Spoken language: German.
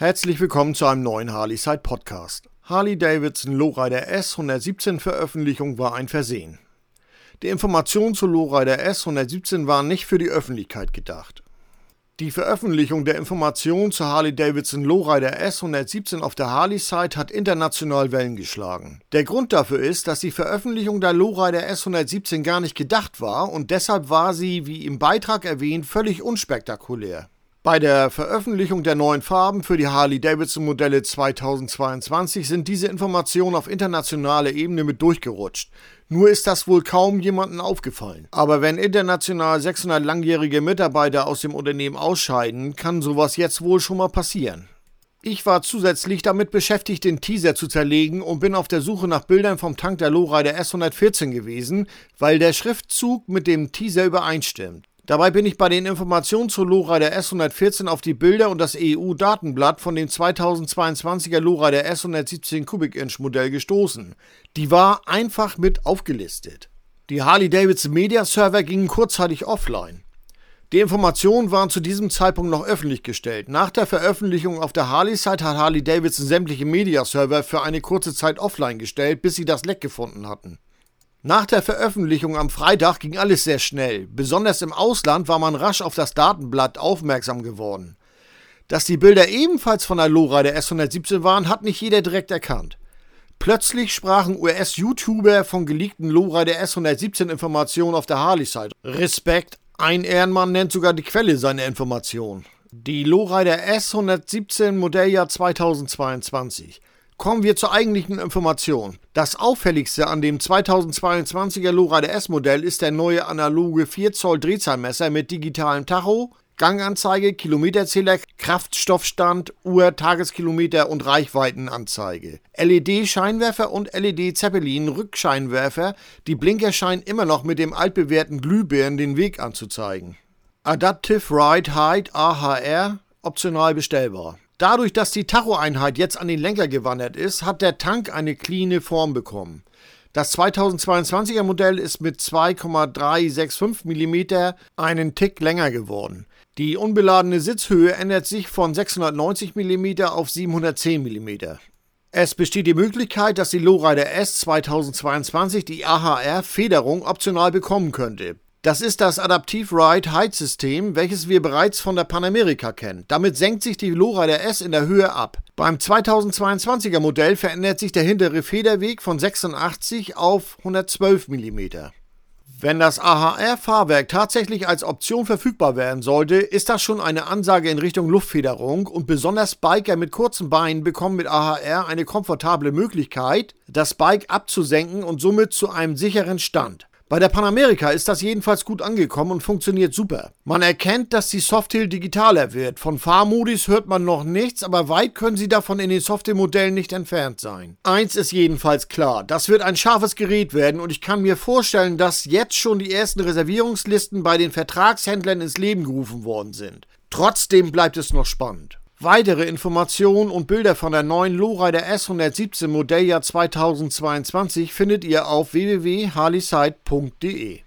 Herzlich willkommen zu einem neuen Harley Side Podcast. Harley Davidson Lowrider S 117 Veröffentlichung war ein Versehen. Die Informationen zu Lowrider S 117 waren nicht für die Öffentlichkeit gedacht. Die Veröffentlichung der Informationen zu Harley Davidson Lowrider S 117 auf der Harley Site hat international Wellen geschlagen. Der Grund dafür ist, dass die Veröffentlichung der Lowrider S 117 gar nicht gedacht war und deshalb war sie, wie im Beitrag erwähnt, völlig unspektakulär. Bei der Veröffentlichung der neuen Farben für die Harley-Davidson-Modelle 2022 sind diese Informationen auf internationaler Ebene mit durchgerutscht. Nur ist das wohl kaum jemandem aufgefallen. Aber wenn international 600 langjährige Mitarbeiter aus dem Unternehmen ausscheiden, kann sowas jetzt wohl schon mal passieren. Ich war zusätzlich damit beschäftigt, den Teaser zu zerlegen und bin auf der Suche nach Bildern vom Tank der Lowrider S114 gewesen, weil der Schriftzug mit dem Teaser übereinstimmt. Dabei bin ich bei den Informationen zur Lora der S114 auf die Bilder und das EU-Datenblatt von dem 2022er Lora der S117 Kubik-Inch Modell gestoßen. Die war einfach mit aufgelistet. Die Harley-Davidson Media Server gingen kurzzeitig offline. Die Informationen waren zu diesem Zeitpunkt noch öffentlich gestellt. Nach der Veröffentlichung auf der Harley-Site hat Harley-Davidson sämtliche Media-Server für eine kurze Zeit offline gestellt, bis sie das Leck gefunden hatten. Nach der Veröffentlichung am Freitag ging alles sehr schnell. Besonders im Ausland war man rasch auf das Datenblatt aufmerksam geworden. Dass die Bilder ebenfalls von der Lora der S117 waren, hat nicht jeder direkt erkannt. Plötzlich sprachen US-YouTuber von geleakten Lora der S117 Informationen auf der Harley-Seite. Respekt, ein Ehrenmann nennt sogar die Quelle seiner Informationen. Die Lowrider S117 Modelljahr 2022 Kommen wir zur eigentlichen Information. Das auffälligste an dem 2022er Lowrider S-Modell ist der neue analoge 4 Zoll Drehzahlmesser mit digitalem Tacho, Ganganzeige, Kilometerzähler, Kraftstoffstand, Uhr, Tageskilometer und Reichweitenanzeige. LED-Scheinwerfer und LED-Zeppelin-Rückscheinwerfer, die Blinker scheinen immer noch mit dem altbewährten Glühbirnen den Weg anzuzeigen. Adaptive Ride Height AHR, optional bestellbar. Dadurch, dass die Tachoeinheit jetzt an den Lenker gewandert ist, hat der Tank eine cleane Form bekommen. Das 2022er Modell ist mit 2,365 mm einen Tick länger geworden. Die unbeladene Sitzhöhe ändert sich von 690 mm auf 710 mm. Es besteht die Möglichkeit, dass die Lowrider S 2022 die AHR Federung optional bekommen könnte. Das ist das Adaptive Ride Height System, welches wir bereits von der Panamerika kennen. Damit senkt sich die Lora der S in der Höhe ab. Beim 2022er Modell verändert sich der hintere Federweg von 86 auf 112 mm. Wenn das AHR-Fahrwerk tatsächlich als Option verfügbar werden sollte, ist das schon eine Ansage in Richtung Luftfederung und besonders Biker mit kurzen Beinen bekommen mit AHR eine komfortable Möglichkeit, das Bike abzusenken und somit zu einem sicheren Stand. Bei der Panamerika ist das jedenfalls gut angekommen und funktioniert super. Man erkennt, dass die Softail digitaler wird. Von Fahrmodis hört man noch nichts, aber weit können sie davon in den Softail-Modellen nicht entfernt sein. Eins ist jedenfalls klar, das wird ein scharfes Gerät werden und ich kann mir vorstellen, dass jetzt schon die ersten Reservierungslisten bei den Vertragshändlern ins Leben gerufen worden sind. Trotzdem bleibt es noch spannend. Weitere Informationen und Bilder von der neuen Lowrider S117 Modelljahr 2022 findet ihr auf www.harleyside.de.